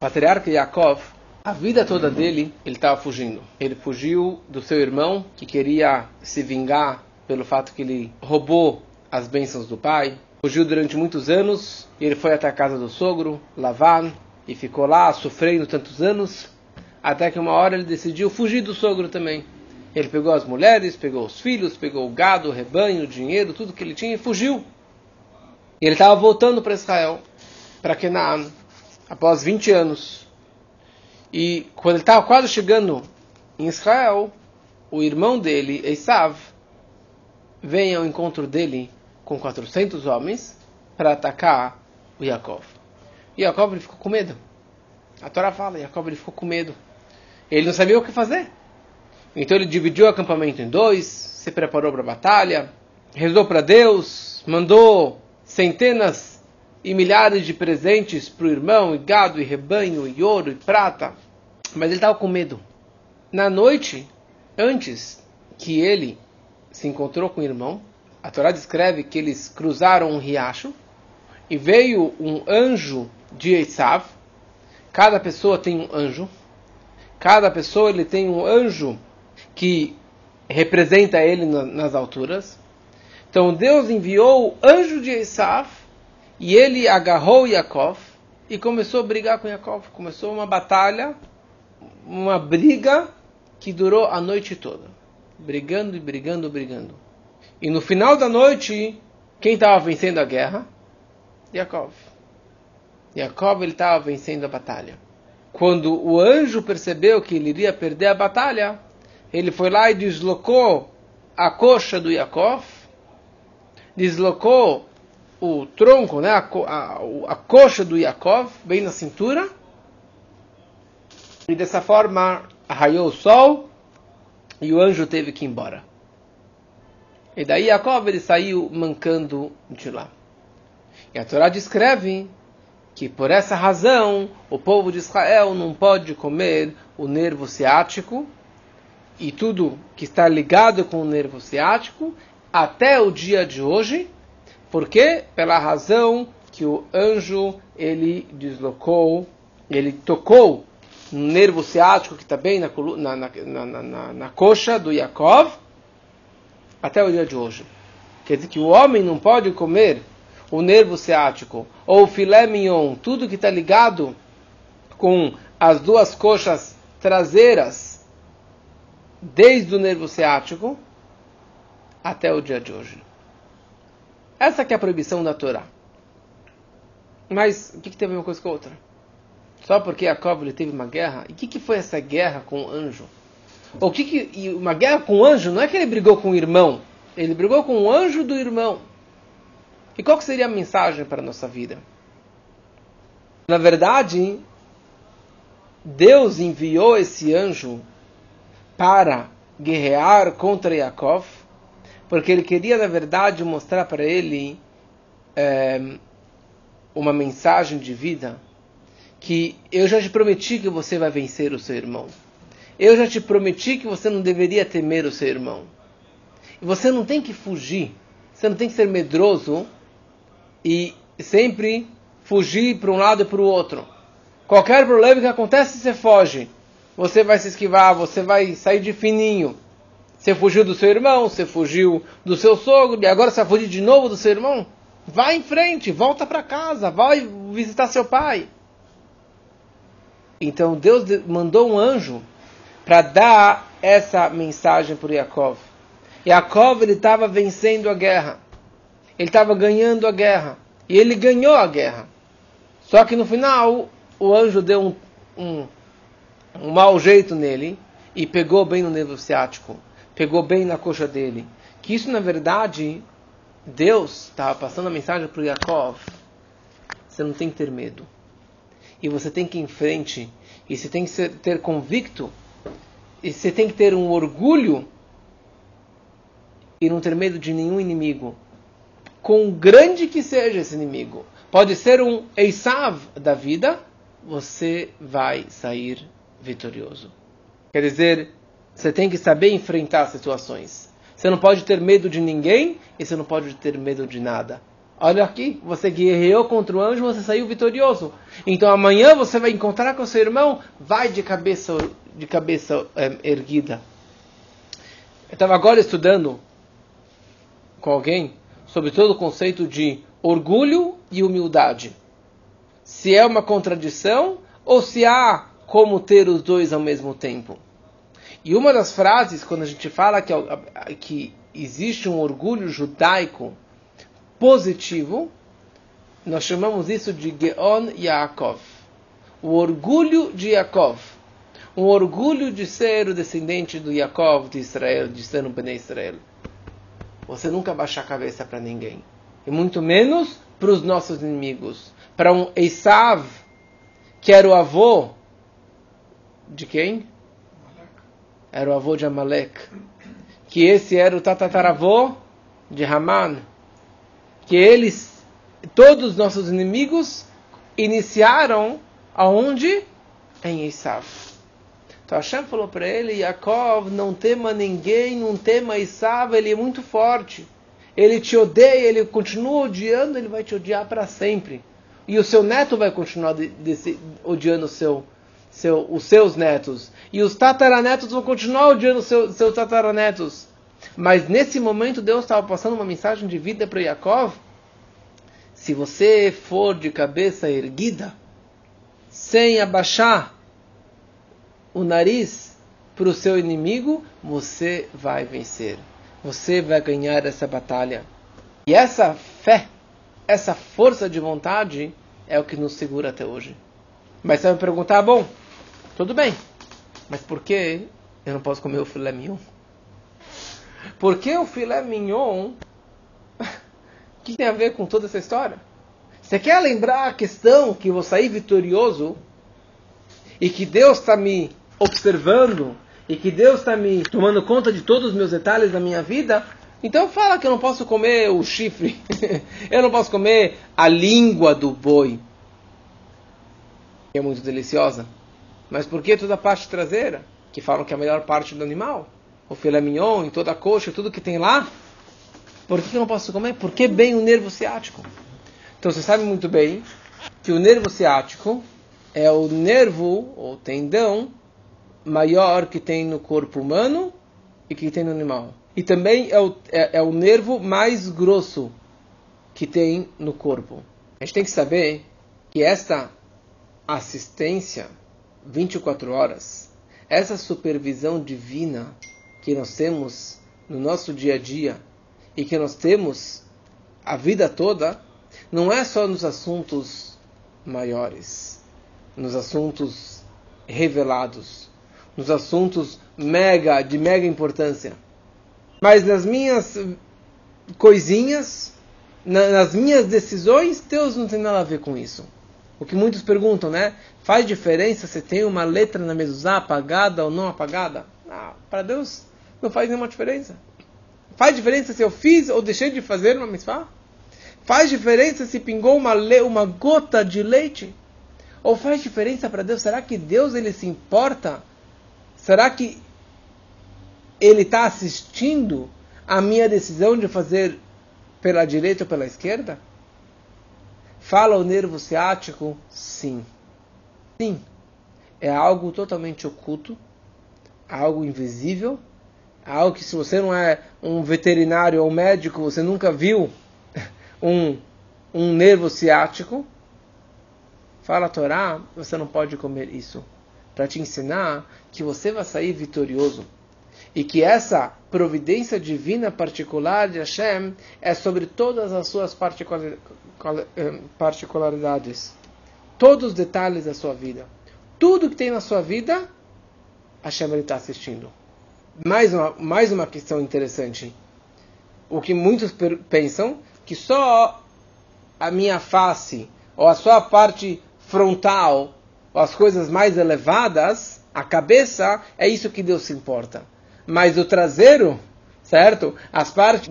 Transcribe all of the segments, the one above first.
Patriarca Yaakov, a vida toda dele, ele estava fugindo. Ele fugiu do seu irmão, que queria se vingar pelo fato que ele roubou as bênçãos do pai. Fugiu durante muitos anos e ele foi até a casa do sogro, Lavan, e ficou lá sofrendo tantos anos, até que uma hora ele decidiu fugir do sogro também. Ele pegou as mulheres, pegou os filhos, pegou o gado, o rebanho, o dinheiro, tudo que ele tinha e fugiu. E ele estava voltando para Israel, para Canaan, após 20 anos. E quando ele estava quase chegando em Israel, o irmão dele, Esav, vem ao encontro dele com 400 homens para atacar o Yaakov. E Yaakov ele ficou com medo. A Torá fala, Yaakov ele ficou com medo. Ele não sabia o que fazer. Então ele dividiu o acampamento em dois, se preparou para a batalha, rezou para Deus, mandou centenas e milhares de presentes para o irmão, e gado, e rebanho, e ouro, e prata. Mas ele estava com medo. Na noite, antes que ele se encontrou com o irmão, a Torá descreve que eles cruzaram um riacho, e veio um anjo de Esav. Cada pessoa tem um anjo. Cada pessoa ele tem um anjo que representa ele nas alturas. Então Deus enviou o anjo de Esav e ele agarrou Yaakov e começou a brigar com Yaakov. Começou uma batalha, uma briga que durou a noite toda. Brigando e brigando, brigando. E no final da noite, quem estava vencendo a guerra? Yaakov. Yaakov estava vencendo a batalha. Quando o anjo percebeu que ele iria perder a batalha, ele foi lá e deslocou a coxa do Yaakov, deslocou o tronco, né, a, a, a coxa do Yaakov, bem na cintura, e dessa forma arraiou o sol e o anjo teve que ir embora. E daí Yaakov ele saiu mancando de lá. E a Torá descreve que por essa razão o povo de Israel não pode comer o nervo ciático e tudo que está ligado com o nervo ciático até o dia de hoje, porque pela razão que o anjo ele deslocou, ele tocou no nervo ciático que está bem na, na, na, na, na coxa do Yaakov até o dia de hoje. Quer dizer que o homem não pode comer o nervo ciático ou o filé mignon, tudo que está ligado com as duas coxas traseiras desde o nervo ciático até o dia de hoje. Essa que é a proibição da Torá. Mas o que, que tem a ver uma coisa com a outra? Só porque Jacob ele teve uma guerra? E o que, que foi essa guerra com o anjo? O que, que uma guerra com o anjo não é que ele brigou com o irmão, ele brigou com o anjo do irmão. E qual seria a mensagem para a nossa vida? Na verdade, Deus enviou esse anjo para guerrear contra Yaakov, porque ele queria, na verdade, mostrar para ele é, uma mensagem de vida que eu já te prometi que você vai vencer o seu irmão. Eu já te prometi que você não deveria temer o seu irmão. E você não tem que fugir, você não tem que ser medroso e sempre fugir para um lado e para o outro. Qualquer problema que acontece, você foge você vai se esquivar, você vai sair de fininho. Você fugiu do seu irmão, você fugiu do seu sogro, e agora você vai fugir de novo do seu irmão? Vai em frente, volta para casa, vai visitar seu pai. Então Deus mandou um anjo para dar essa mensagem para Yaakov. Yaakov ele estava vencendo a guerra. Ele estava ganhando a guerra. E ele ganhou a guerra. Só que no final o anjo deu um, um um mau jeito nele e pegou bem no nervo ciático, pegou bem na coxa dele. Que isso, na verdade, Deus estava passando a mensagem para Yaakov. Você não tem que ter medo. E você tem que ir em frente. E você tem que ser, ter convicto. E você tem que ter um orgulho. E não ter medo de nenhum inimigo. Com grande que seja esse inimigo. Pode ser um Eisav da vida. Você vai sair vitorioso. Quer dizer, você tem que saber enfrentar situações. Você não pode ter medo de ninguém e você não pode ter medo de nada. Olha aqui, você guerreou contra o anjo, você saiu vitorioso. Então amanhã você vai encontrar com seu irmão, vai de cabeça, de cabeça é, erguida. Eu estava agora estudando com alguém sobre todo o conceito de orgulho e humildade. Se é uma contradição ou se há como ter os dois ao mesmo tempo. E uma das frases, quando a gente fala que, que existe um orgulho judaico positivo, nós chamamos isso de Geon Yaakov. O orgulho de Yaakov. Um orgulho de ser o descendente do Yaakov, de Israel, de ser um Bnei Israel. Você nunca baixa a cabeça para ninguém. E muito menos para os nossos inimigos. Para um Esav, que era o avô de quem? Era o avô de Amalek. Que esse era o tatataravô de Haman. Que eles, todos os nossos inimigos, iniciaram aonde? Em Esav. Então Hashem falou para ele, Yaakov, não tema ninguém, não tema Esav, ele é muito forte. Ele te odeia, ele continua odiando, ele vai te odiar para sempre. E o seu neto vai continuar de, de, odiando o seu, seu, os seus netos. E os tataranetos vão continuar odiando seu, seus tataranetos. Mas nesse momento Deus estava passando uma mensagem de vida para Yaakov. Se você for de cabeça erguida, sem abaixar o nariz para o seu inimigo, você vai vencer. Você vai ganhar essa batalha. E essa fé, essa força de vontade é o que nos segura até hoje. Mas você vai me perguntar, bom, tudo bem, mas por que eu não posso comer o filé mignon? Por que o filé mignon? O que tem a ver com toda essa história? Você quer lembrar a questão que eu vou sair vitorioso e que Deus está me observando e que Deus está me tomando conta de todos os meus detalhes da minha vida, então fala que eu não posso comer o chifre, eu não posso comer a língua do boi, é muito deliciosa. Mas por que toda a parte traseira, que falam que é a melhor parte do animal? O filé mignon, e toda a coxa, tudo que tem lá? Por que eu não posso comer? Porque bem o nervo ciático. Então você sabe muito bem que o nervo ciático é o nervo ou tendão maior que tem no corpo humano e que tem no animal. E também é o, é, é o nervo mais grosso que tem no corpo. A gente tem que saber que esta assistência 24 horas, essa supervisão divina que nós temos no nosso dia a dia e que nós temos a vida toda, não é só nos assuntos maiores, nos assuntos revelados, nos assuntos mega, de mega importância. Mas nas minhas coisinhas, nas minhas decisões, Deus não tem nada a ver com isso. O que muitos perguntam, né? Faz diferença se tem uma letra na mezuzá apagada ou não apagada? Ah, para Deus não faz nenhuma diferença. Faz diferença se eu fiz ou deixei de fazer uma mitzvah? Faz diferença se pingou uma, uma gota de leite? Ou faz diferença para Deus? Será que Deus ele se importa Será que ele está assistindo a minha decisão de fazer pela direita ou pela esquerda? Fala o nervo ciático? Sim. Sim. É algo totalmente oculto, algo invisível, algo que se você não é um veterinário ou médico, você nunca viu um, um nervo ciático. Fala a Torá, você não pode comer isso para te ensinar que você vai sair vitorioso. E que essa providência divina particular de Hashem é sobre todas as suas eh, particularidades. Todos os detalhes da sua vida. Tudo que tem na sua vida, Hashem está assistindo. Mais uma, mais uma questão interessante. O que muitos pensam que só a minha face ou a sua parte frontal as coisas mais elevadas, a cabeça, é isso que Deus se importa. Mas o traseiro, certo? As partes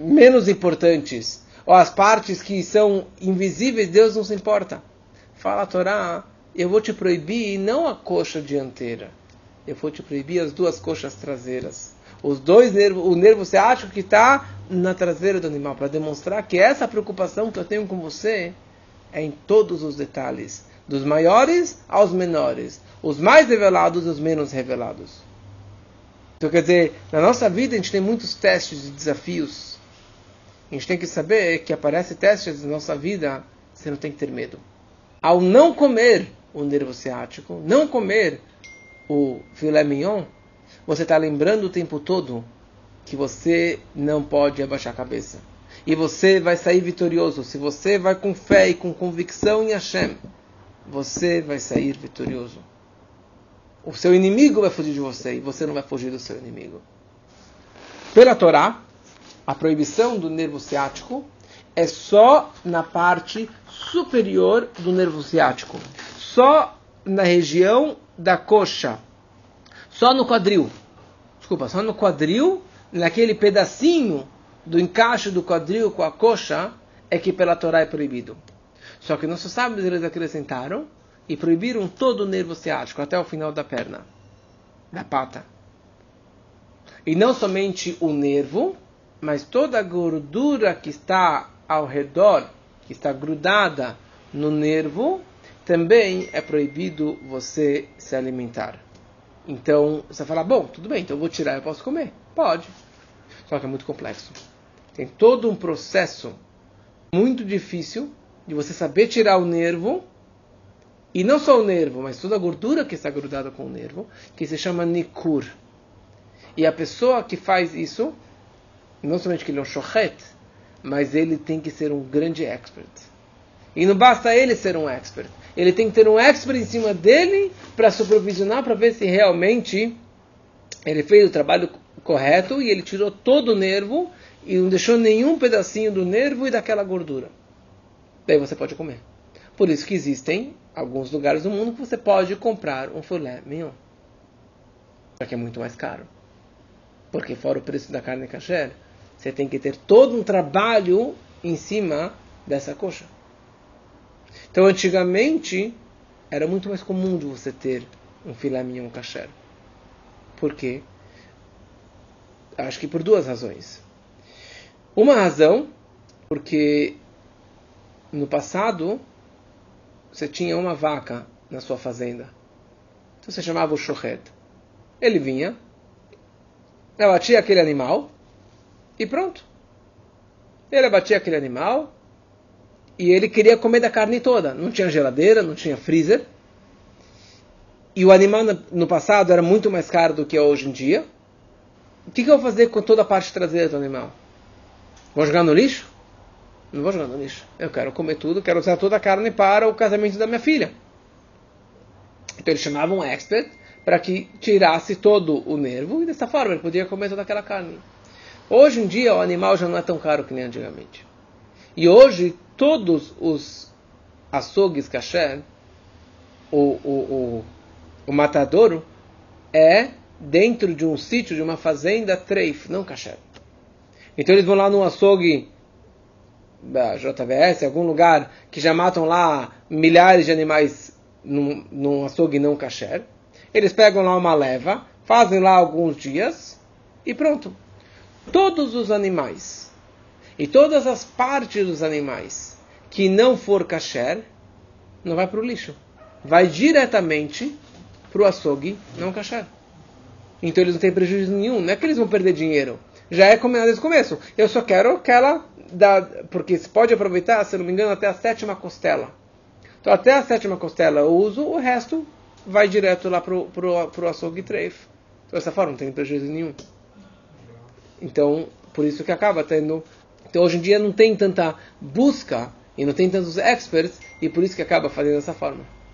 menos importantes, ou as partes que são invisíveis, Deus não se importa. Fala a Torá, eu vou te proibir não a coxa dianteira, eu vou te proibir as duas coxas traseiras. Os dois nervos, o nervo ciático que está na traseira do animal, para demonstrar que essa preocupação que eu tenho com você é em todos os detalhes, dos maiores aos menores, os mais revelados e os menos revelados. Então, quer dizer, na nossa vida a gente tem muitos testes e desafios. A gente tem que saber que aparece testes na nossa vida, você não tem que ter medo. Ao não comer o nervo ciático, não comer o filé mignon, você está lembrando o tempo todo que você não pode abaixar a cabeça. E você vai sair vitorioso. Se você vai com fé e com convicção em Hashem, você vai sair vitorioso. O seu inimigo vai fugir de você e você não vai fugir do seu inimigo. Pela Torá, a proibição do nervo ciático é só na parte superior do nervo ciático. Só na região da coxa. Só no quadril. Desculpa, só no quadril, naquele pedacinho do encaixe do quadril com a coxa, é que pela Torá é proibido. Só que nossos sábios eles acrescentaram e proibiram todo o nervo ciático até o final da perna, da pata. E não somente o nervo, mas toda a gordura que está ao redor, que está grudada no nervo, também é proibido você se alimentar. Então, você fala, bom, tudo bem, então eu vou tirar, eu posso comer? Pode. Só que é muito complexo. Tem todo um processo muito difícil de você saber tirar o nervo, e não só o nervo, mas toda a gordura que está grudada com o nervo, que se chama nikur. E a pessoa que faz isso, não somente que ele é um shochet, mas ele tem que ser um grande expert. E não basta ele ser um expert. Ele tem que ter um expert em cima dele para supervisionar, para ver se realmente ele fez o trabalho correto e ele tirou todo o nervo e não deixou nenhum pedacinho do nervo e daquela gordura. Daí você pode comer. Por isso que existem alguns lugares do mundo que você pode comprar um filé mignon. Só que é muito mais caro. Porque fora o preço da carne kasher, você tem que ter todo um trabalho em cima dessa coxa. Então, antigamente, era muito mais comum de você ter um filé mignon kasher. Por quê? Acho que por duas razões. Uma razão, porque no passado você tinha uma vaca na sua fazenda. Então você chamava o shochet. Ele vinha, ela batia aquele animal e pronto. Ele abatia aquele animal e ele queria comer da carne toda. Não tinha geladeira, não tinha freezer. E o animal no passado era muito mais caro do que é hoje em dia. O que, que eu vou fazer com toda a parte traseira do animal? Vou jogar no lixo? Não vou jogar no lixo. Eu quero comer tudo, quero usar toda a carne para o casamento da minha filha. Então ele chamava um expert para que tirasse todo o nervo e dessa forma ele podia comer toda aquela carne. Hoje em dia o animal já não é tão caro que nem antigamente. E hoje todos os açougues kasher, o, o, o, o matadouro, é dentro de um sítio, de uma fazenda treif, não kasher. Então eles vão lá no açougue da JVS, algum lugar que já matam lá milhares de animais num, num açougue não kasher. Eles pegam lá uma leva, fazem lá alguns dias e pronto. Todos os animais e todas as partes dos animais que não for kasher, não vai para o lixo. Vai diretamente para o açougue não kasher. Então eles não têm prejuízo nenhum. Não é que eles vão perder dinheiro já é combinado desde o começo. Eu só quero aquela da, porque se pode aproveitar, se não me engano, até a sétima costela. Então até a sétima costela eu uso, o resto vai direto lá pro, pro, pro açougue treif. Então, dessa forma, não tem prejuízo nenhum. Então, por isso que acaba tendo. Então hoje em dia não tem tanta busca e não tem tantos experts, e por isso que acaba fazendo dessa forma.